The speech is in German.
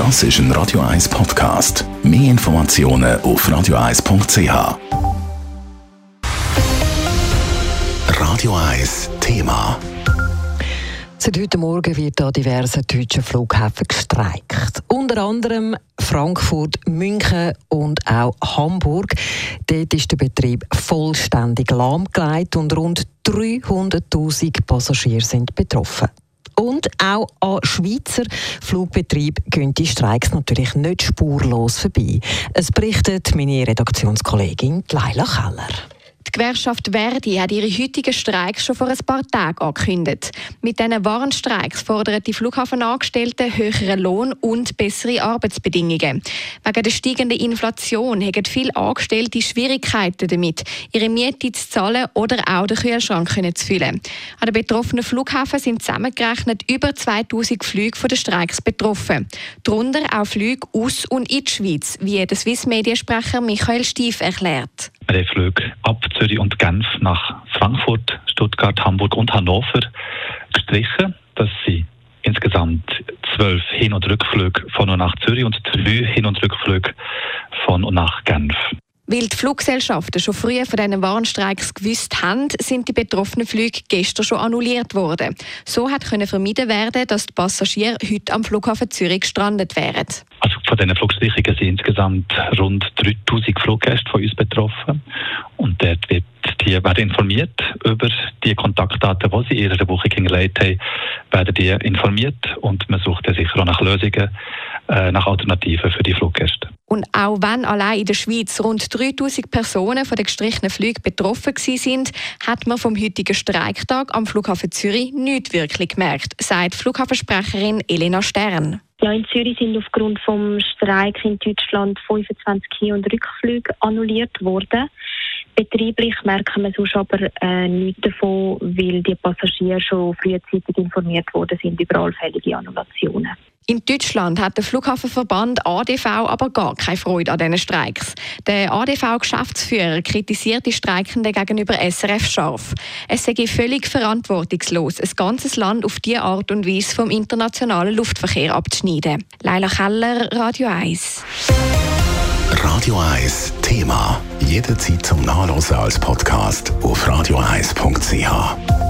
Das ist ein Radio 1 Podcast. Mehr Informationen auf radio1.ch. Radio 1 Thema. Seit heute Morgen wird an diversen deutschen Flughäfen gestreikt. Unter anderem Frankfurt, München und auch Hamburg. Dort ist der Betrieb vollständig lahmgelegt und rund 300.000 Passagiere sind betroffen. Und auch an Schweizer Flugbetrieben gehen die Streiks natürlich nicht spurlos vorbei. Es berichtet meine Redaktionskollegin Leila Keller. Die Gewerkschaft Verdi hat ihre heutigen Streiks schon vor ein paar Tagen angekündigt. Mit diesen Warnstreiks fordern die Flughafenangestellten höheren Lohn und bessere Arbeitsbedingungen. Wegen der steigenden Inflation haben viele Angestellte Schwierigkeiten damit, ihre Miete zu zahlen oder auch den Kühlschrank zu füllen. An den betroffenen Flughäfen sind zusammengerechnet über 2000 Flüge von den Streiks betroffen. Darunter auch Flüge aus und in die Schweiz, wie der Swiss-Mediensprecher Michael Stief erklärt. Haben Flüge ab Zürich und Genf nach Frankfurt, Stuttgart, Hamburg und Hannover gestrichen. Das sind insgesamt zwölf Hin- und Rückflüge von und nach Zürich und drei Hin- und Rückflüge von und nach Genf. Weil die Fluggesellschaften schon früher von diesen Warnstreiks gewusst haben, sind die betroffenen Flüge gestern schon annulliert worden. So hat können vermieden werden, dass die Passagiere heute am Flughafen Zürich gestrandet wären. Von diesen Flugstreichungen sind insgesamt rund 3000 Fluggäste von uns betroffen. Und dort wird die werden informiert über die Kontaktdaten, die sie in ihrer Woche hingelegt haben, werden die informiert und man sucht ja sicher auch nach Lösungen, äh, nach Alternativen für die Fluggäste. Und auch wenn allein in der Schweiz rund 3000 Personen von den gestrichenen Flügen betroffen sind, hat man vom heutigen Streiktag am Flughafen Zürich nicht wirklich gemerkt, sagt Flughafensprecherin Elena Stern. Ja, in Zürich sind aufgrund des Streiks in Deutschland 25 Hin- und Rückflüge annulliert worden. Betrieblich merken wir sonst aber äh, nichts davon, weil die Passagiere schon frühzeitig informiert worden sind über allfällige Annulationen. In Deutschland hat der Flughafenverband ADV aber gar keine Freude an diesen Streiks. Der ADV-Geschäftsführer kritisiert die Streikenden gegenüber SRF scharf. Es sei völlig verantwortungslos, ein ganzes Land auf diese Art und Weise vom internationalen Luftverkehr abzuschneiden. Leila Keller, Radio 1. Radio 1 Thema. Jederzeit zum Nachlesen als Podcast auf radio1.ch.